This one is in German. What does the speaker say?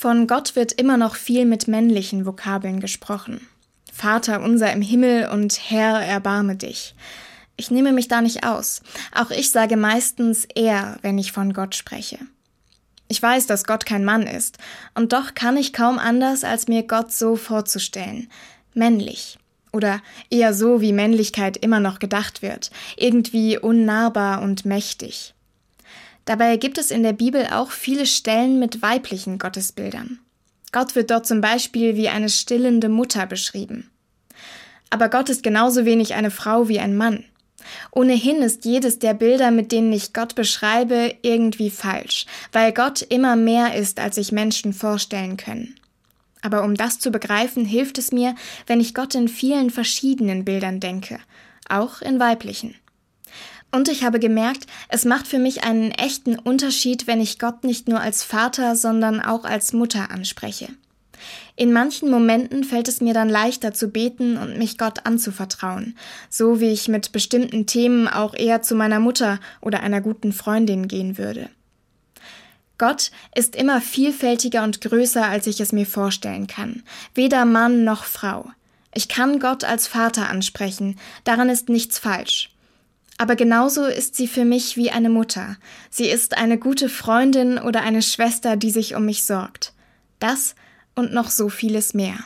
Von Gott wird immer noch viel mit männlichen Vokabeln gesprochen. Vater unser im Himmel und Herr, erbarme dich. Ich nehme mich da nicht aus. Auch ich sage meistens er, wenn ich von Gott spreche. Ich weiß, dass Gott kein Mann ist, und doch kann ich kaum anders, als mir Gott so vorzustellen. Männlich. Oder eher so, wie Männlichkeit immer noch gedacht wird, irgendwie unnahbar und mächtig. Dabei gibt es in der Bibel auch viele Stellen mit weiblichen Gottesbildern. Gott wird dort zum Beispiel wie eine stillende Mutter beschrieben. Aber Gott ist genauso wenig eine Frau wie ein Mann. Ohnehin ist jedes der Bilder, mit denen ich Gott beschreibe, irgendwie falsch, weil Gott immer mehr ist, als sich Menschen vorstellen können. Aber um das zu begreifen, hilft es mir, wenn ich Gott in vielen verschiedenen Bildern denke, auch in weiblichen. Und ich habe gemerkt, es macht für mich einen echten Unterschied, wenn ich Gott nicht nur als Vater, sondern auch als Mutter anspreche. In manchen Momenten fällt es mir dann leichter zu beten und mich Gott anzuvertrauen, so wie ich mit bestimmten Themen auch eher zu meiner Mutter oder einer guten Freundin gehen würde. Gott ist immer vielfältiger und größer, als ich es mir vorstellen kann, weder Mann noch Frau. Ich kann Gott als Vater ansprechen, daran ist nichts falsch. Aber genauso ist sie für mich wie eine Mutter. Sie ist eine gute Freundin oder eine Schwester, die sich um mich sorgt. Das und noch so vieles mehr.